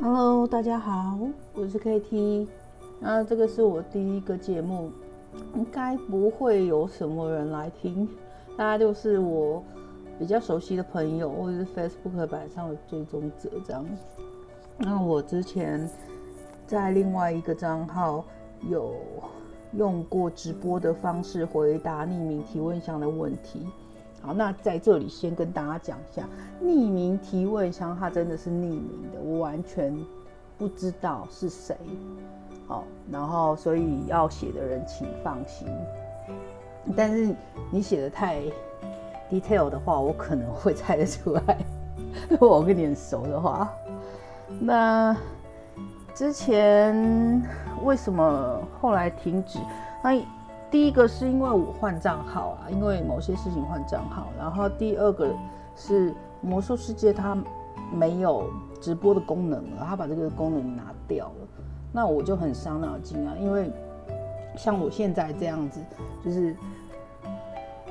Hello，大家好，我是 KT。那这个是我第一个节目，应该不会有什么人来听，大家就是我比较熟悉的朋友，或者是 Facebook 版上的追踪者这样。那我之前在另外一个账号有用过直播的方式回答匿名提问箱的问题。好，那在这里先跟大家讲一下，匿名提问箱它真的是匿名的，我完全不知道是谁。好，然后所以要写的人请放心。但是你写的太 detail 的话，我可能会猜得出来。如果我跟你很熟的话，那之前为什么后来停止？那第一个是因为我换账号啊，因为某些事情换账号。然后第二个是魔兽世界它没有直播的功能了，它把这个功能拿掉了。那我就很伤脑筋啊，因为像我现在这样子，就是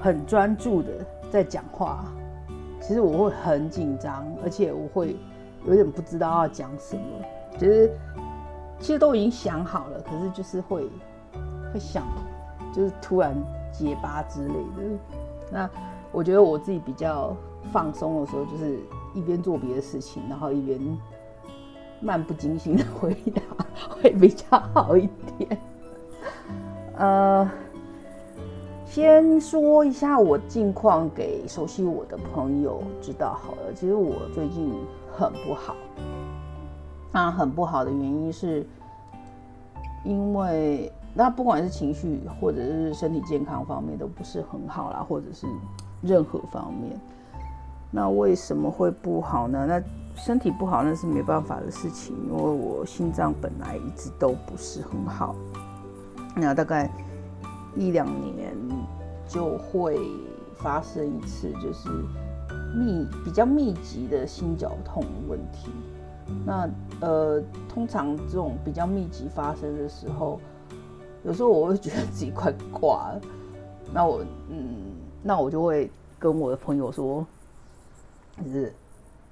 很专注的在讲话，其实我会很紧张，而且我会有点不知道要讲什么，就是其实都已经想好了，可是就是会会想。就是突然结巴之类的，那我觉得我自己比较放松的时候，就是一边做别的事情，然后一边漫不经心的回答，会比较好一点。呃，先说一下我近况给熟悉我的朋友知道好了。其实我最近很不好，那很不好的原因是因为。那不管是情绪或者是身体健康方面都不是很好啦，或者是任何方面，那为什么会不好呢？那身体不好那是没办法的事情，因为我心脏本来一直都不是很好，那大概一两年就会发生一次，就是密比较密集的心绞痛问题。那呃，通常这种比较密集发生的时候。有时候我会觉得自己快挂了，那我嗯，那我就会跟我的朋友说，就是，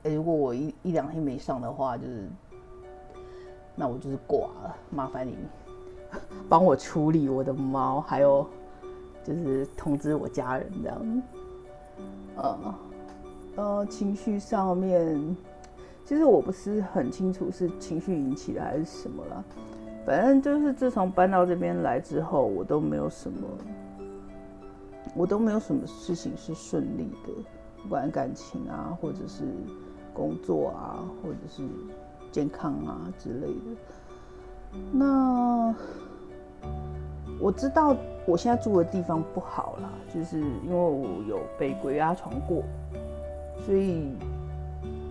哎，如果我一一两天没上的话，就是，那我就是挂了，麻烦你帮我处理我的猫，还有就是通知我家人这样，呃呃，情绪上面，其实我不是很清楚是情绪引起的还是什么了。反正就是自从搬到这边来之后，我都没有什么，我都没有什么事情是顺利的，不管感情啊，或者是工作啊，或者是健康啊之类的。那我知道我现在住的地方不好啦，就是因为我有被鬼压床过，所以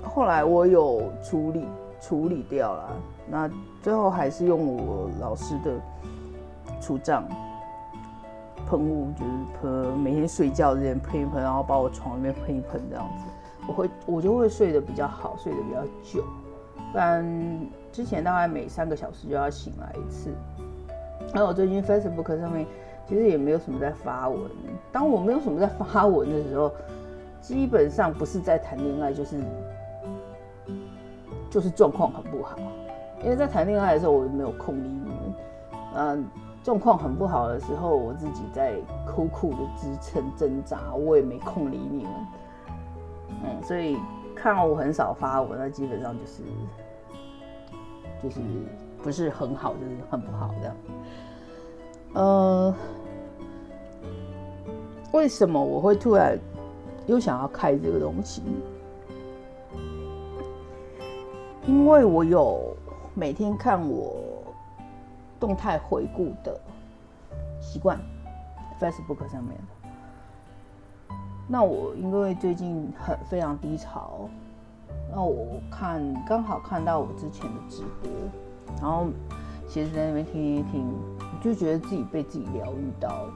后来我有处理处理掉了。那最后还是用我老师的除障喷雾，就是喷每天睡觉之前喷一喷，然后把我床里面喷一喷这样子，我会我就会睡得比较好，睡得比较久。不然之前大概每三个小时就要醒来一次。那我最近 Facebook 上面其实也没有什么在发文。当我没有什么在发文的时候，基本上不是在谈恋爱，就是就是状况很不好。因为在谈恋爱的时候，我没有空理你们。嗯，状况很不好的时候，我自己在苦苦的支撑挣扎，我也没空理你们。嗯，所以看我很少发文，那基本上就是就是不是很好，就是很不好这样。呃，为什么我会突然又想要开这个东西？因为我有。每天看我动态回顾的习惯，Facebook 上面。那我因为最近很非常低潮，那我看刚好看到我之前的直播，然后其实在那边听一听，就觉得自己被自己疗愈到。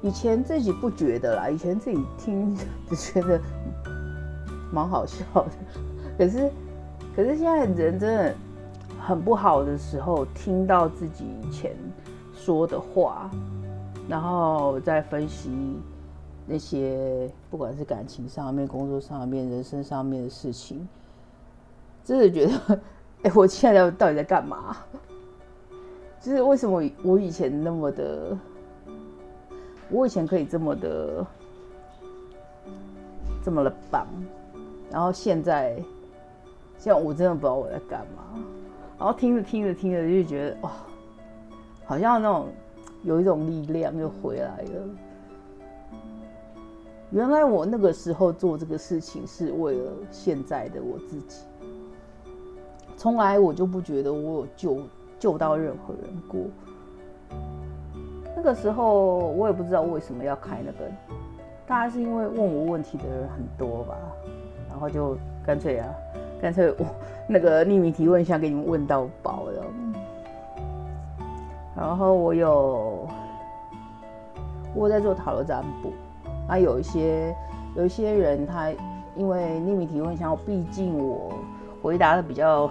以前自己不觉得啦，以前自己听只觉得蛮好笑的，可是可是现在人真的。很不好的时候，听到自己以前说的话，然后再分析那些不管是感情上面、工作上面、人生上面的事情，真的觉得 哎，我现在到底在干嘛？就是为什么我以前那么的，我以前可以这么的，这么的棒，然后现在，像我真的不知道我在干嘛。然后听着听着听着就觉得哇，好像那种有一种力量就回来了。原来我那个时候做这个事情是为了现在的我自己。从来我就不觉得我有救救到任何人过。那个时候我也不知道为什么要开那个，大概是因为问我问题的人很多吧，然后就干脆啊，干脆我那个匿名提问箱给你们问到饱了。然后我有我在做塔罗占卜，啊，有一些有一些人他因为匿名提问箱，毕竟我回答的比较。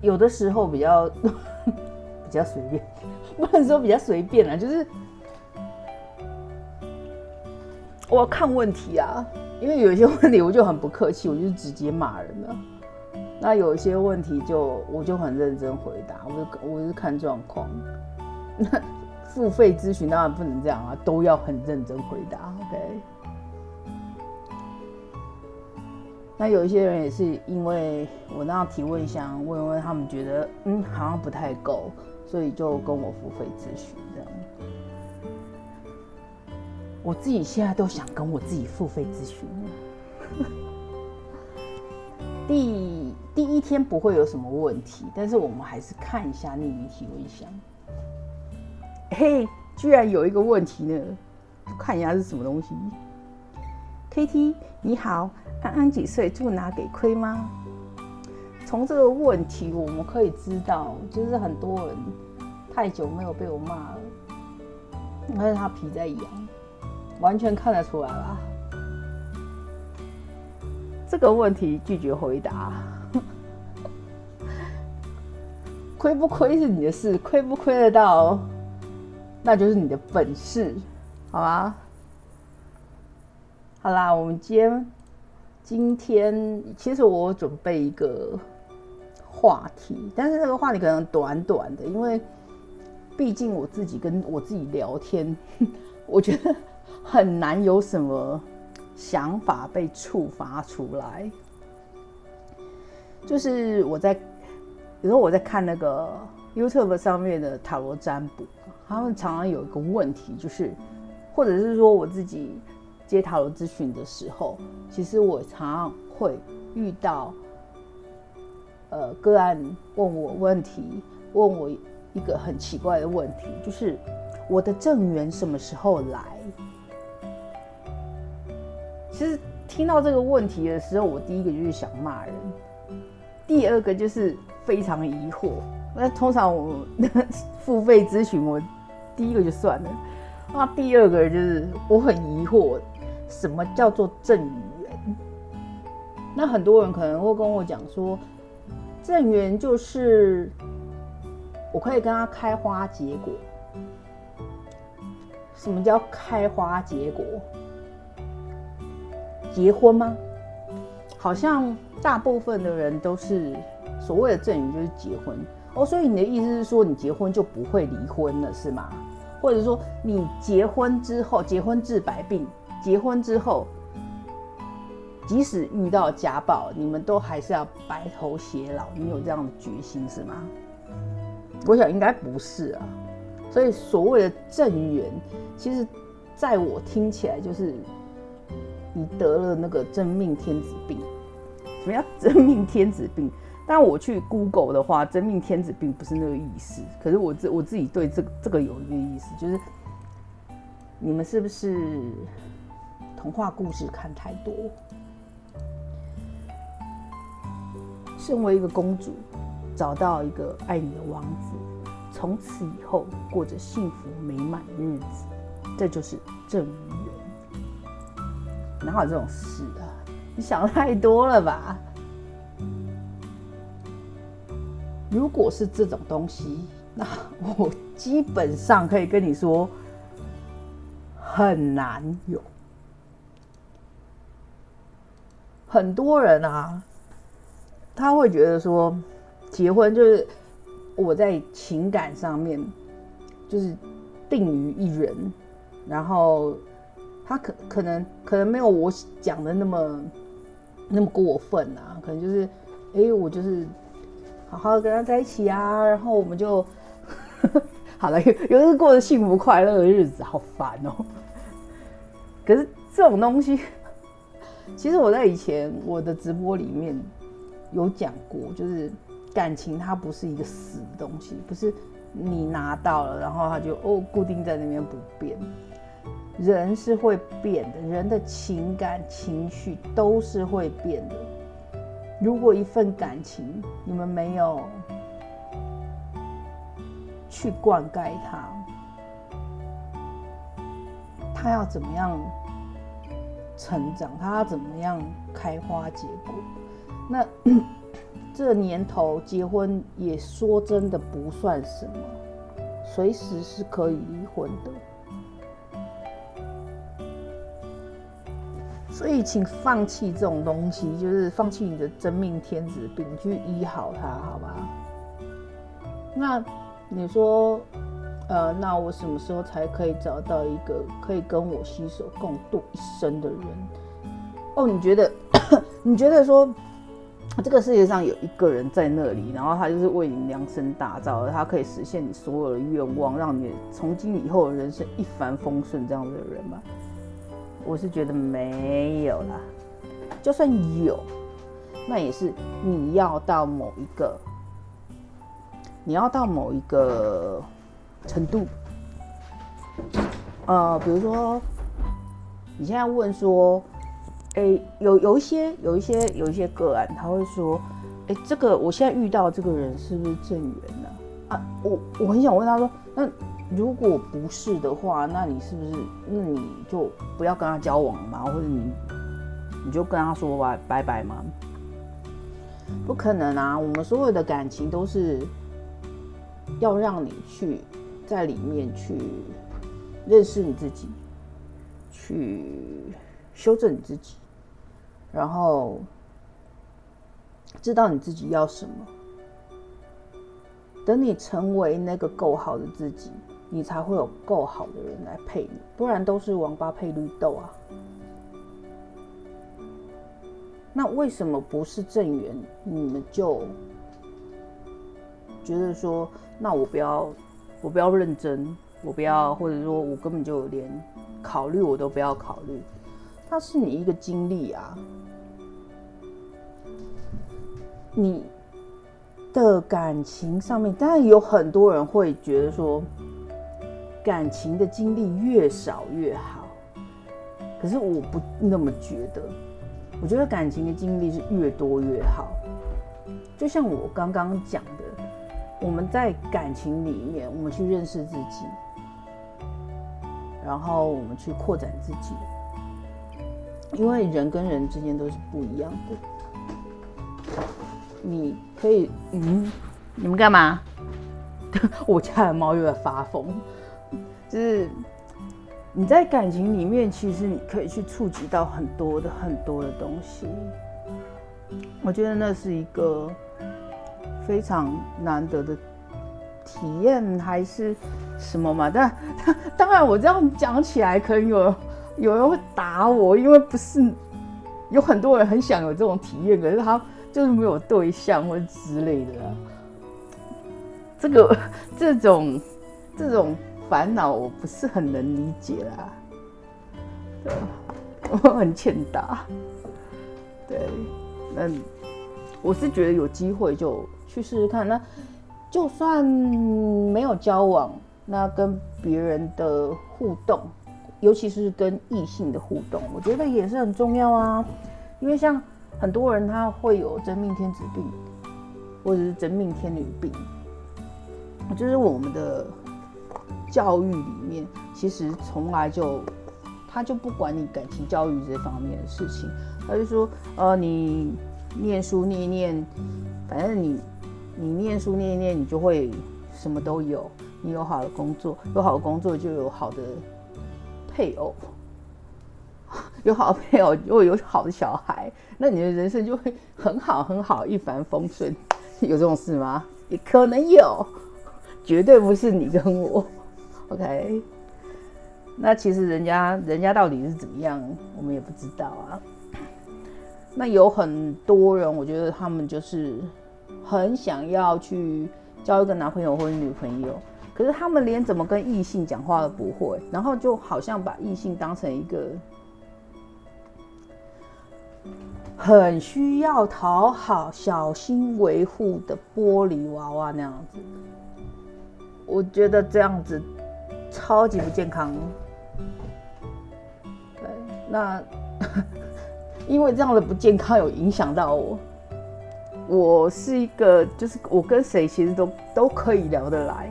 有的时候比较 比较随便，不能说比较随便啦，就是我要看问题啊，因为有一些问题我就很不客气，我就直接骂人了。那有一些问题就我就很认真回答，我就我是看状况。那 付费咨询当然不能这样啊，都要很认真回答。OK。那有一些人也是因为我那样提问箱问问，他们觉得嗯好像不太够，所以就跟我付费咨询这样。我自己现在都想跟我自己付费咨询 第第一天不会有什么问题，但是我们还是看一下匿名提问箱。嘿，居然有一个问题呢，看一下是什么东西。KT 你好。安安几岁住哪给亏吗？从这个问题我们可以知道，就是很多人太久没有被我骂了，而且他皮在痒，完全看得出来啦。这个问题拒绝回答，亏不亏是你的事，亏不亏得到，那就是你的本事，好吗？好啦，我们今天。今天其实我准备一个话题，但是这个话题可能短短的，因为毕竟我自己跟我自己聊天，我觉得很难有什么想法被触发出来。就是我在有时候我在看那个 YouTube 上面的塔罗占卜，他们常常有一个问题，就是或者是说我自己。接塔罗咨询的时候，其实我常常会遇到，呃，个案问我问题，问我一个很奇怪的问题，就是我的正缘什么时候来？其实听到这个问题的时候，我第一个就是想骂人，第二个就是非常疑惑。那通常我付费咨询，我第一个就算了，那第二个就是我很疑惑。什么叫做正缘？那很多人可能会跟我讲说，正缘就是我可以跟他开花结果。什么叫开花结果？结婚吗？好像大部分的人都是所谓的正缘就是结婚哦。所以你的意思是说，你结婚就不会离婚了是吗？或者说你结婚之后，结婚治百病？结婚之后，即使遇到家暴，你们都还是要白头偕老。你有这样的决心是吗？我想应该不是啊。所以所谓的正缘，其实在我听起来就是你得了那个真命天子病。什么叫 真命天子病？但我去 Google 的话，真命天子病不是那个意思。可是我自我自己对这这个有一个意思，就是你们是不是？童话故事看太多，身为一个公主，找到一个爱你的王子，从此以后过着幸福美满的日子，这就是正缘。哪有这种事啊？你想太多了吧？如果是这种东西，那我基本上可以跟你说，很难有。很多人啊，他会觉得说，结婚就是我在情感上面就是定于一人，然后他可可能可能没有我讲的那么那么过分啊，可能就是哎，我就是好好跟他在一起啊，然后我们就 好了，有有过着幸福快乐的日子，好烦哦。可是这种东西，其实我在以前我的直播里面。有讲过，就是感情它不是一个死的东西，不是你拿到了，然后它就哦固定在那边不变。人是会变的，人的情感情绪都是会变的。如果一份感情你们没有去灌溉它，它要怎么样成长？它要怎么样开花结果？那 这年头结婚也说真的不算什么，随时是可以离婚的。所以，请放弃这种东西，就是放弃你的真命天子病，去医好它，好吧？那你说，呃，那我什么时候才可以找到一个可以跟我携手共度一生的人？哦，你觉得？你觉得说？这个世界上有一个人在那里，然后他就是为你量身打造的，他可以实现你所有的愿望，让你从今以后的人生一帆风顺这样子的人吗？我是觉得没有啦。就算有，那也是你要到某一个，你要到某一个程度。呃，比如说，你现在问说。哎，有有一些有一些有一些个案，他会说，哎，这个我现在遇到这个人是不是正缘呢？啊，我我很想问他说，那如果不是的话，那你是不是那你就不要跟他交往嘛，或者你你就跟他说吧，拜拜嘛？不可能啊！我们所有的感情都是要让你去在里面去认识你自己，去。修正你自己，然后知道你自己要什么。等你成为那个够好的自己，你才会有够好的人来配你，不然都是王八配绿豆啊。那为什么不是正缘？你们就觉得说，那我不要，我不要认真，我不要，或者说我根本就连考虑我都不要考虑。它是你一个经历啊，你的感情上面，当然有很多人会觉得说，感情的经历越少越好。可是我不那么觉得，我觉得感情的经历是越多越好。就像我刚刚讲的，我们在感情里面，我们去认识自己，然后我们去扩展自己。因为人跟人之间都是不一样的，你可以，嗯，你们干嘛？我家的猫又在发疯，就是你在感情里面，其实你可以去触及到很多的很多的东西。我觉得那是一个非常难得的体验，还是什么嘛？但当然，我这样讲起来可能有。有人会打我，因为不是有很多人很想有这种体验，可是他就是没有对象或之类的。这个这种这种烦恼，我不是很能理解啦。我很欠打。对，那我是觉得有机会就去试试看。那就算没有交往，那跟别人的互动。尤其是跟异性的互动，我觉得也是很重要啊。因为像很多人他会有真命天子病，或者是真命天女病，就是我们的教育里面，其实从来就他就不管你感情教育这方面的事情，他就说，呃，你念书念一念，反正你你念书念一念，你就会什么都有，你有好的工作，有好的工作就有好的。配偶 有好的配偶，如果有好的小孩，那你的人生就会很好很好，一帆风顺。有这种事吗？也可能有，绝对不是你跟我。OK，那其实人家人家到底是怎么样，我们也不知道啊。那有很多人，我觉得他们就是很想要去交一个男朋友或者女朋友，可是他们连怎么跟异性讲话都不会，然后就好像把异性当成一个很需要讨好、小心维护的玻璃娃娃那样子。我觉得这样子超级不健康。对，那。因为这样的不健康有影响到我，我是一个就是我跟谁其实都都可以聊得来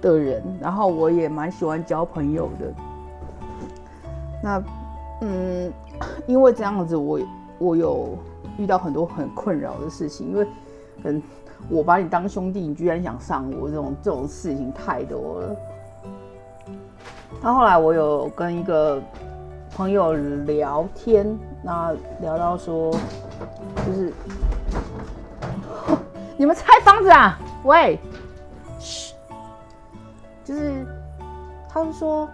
的人，然后我也蛮喜欢交朋友的。那嗯，因为这样子，我我有遇到很多很困扰的事情，因为嗯，我把你当兄弟，你居然想上我，这种这种事情太多了。那后来我有跟一个。朋友聊天，那聊到说，就是 你们拆房子啊？喂，嘘，就是他们说，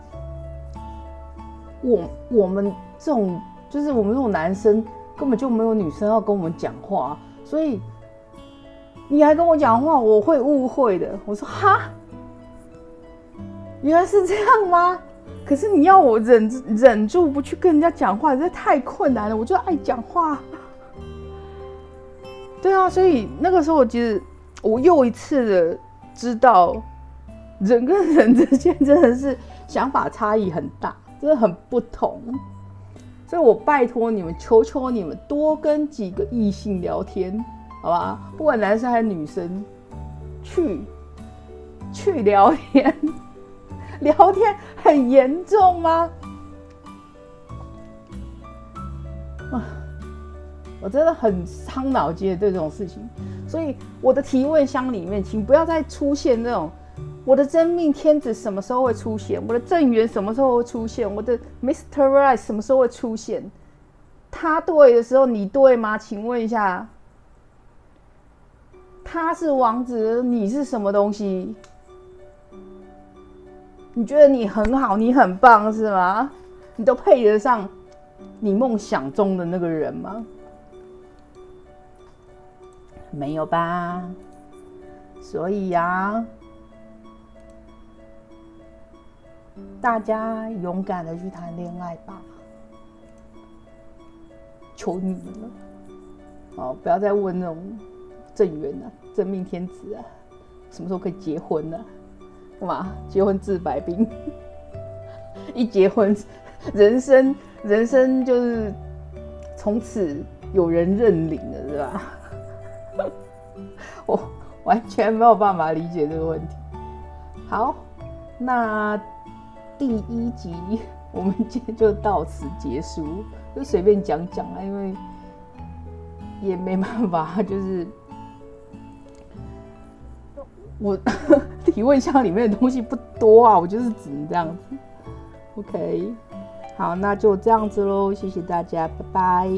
我我们这种就是我们这种男生根本就没有女生要跟我们讲话，所以你还跟我讲话，我会误会的。我说哈，原来是这样吗？可是你要我忍忍住不去跟人家讲话，这太困难了。我就爱讲话，对啊，所以那个时候我其实我又一次的知道，人跟人之间真的是想法差异很大，真的很不同。所以我拜托你们，求求你们多跟几个异性聊天，好吧？不管男生还是女生，去去聊天。聊天很严重吗？啊，我真的很伤脑筋对这种事情，所以我的提问箱里面，请不要再出现那种我的真命天子什么时候会出现，我的正缘什么时候会出现，我的 Mr. Right 什么时候会出现？他对的时候你对吗？请问一下，他是王子，你是什么东西？你觉得你很好，你很棒是吗？你都配得上你梦想中的那个人吗？没有吧。所以呀，大家勇敢的去谈恋爱吧，求你们了。哦，不要再问那种正缘了，真命天子啊，什么时候可以结婚呢？嘛？结婚治百病，一结婚，人生人生就是从此有人认领了，是吧？我完全没有办法理解这个问题。好，那第一集我们今天就到此结束，就随便讲讲啊，因为也没办法，就是。我 提问箱里面的东西不多啊，我就是只能这样子。OK，好，那就这样子喽，谢谢大家，拜拜。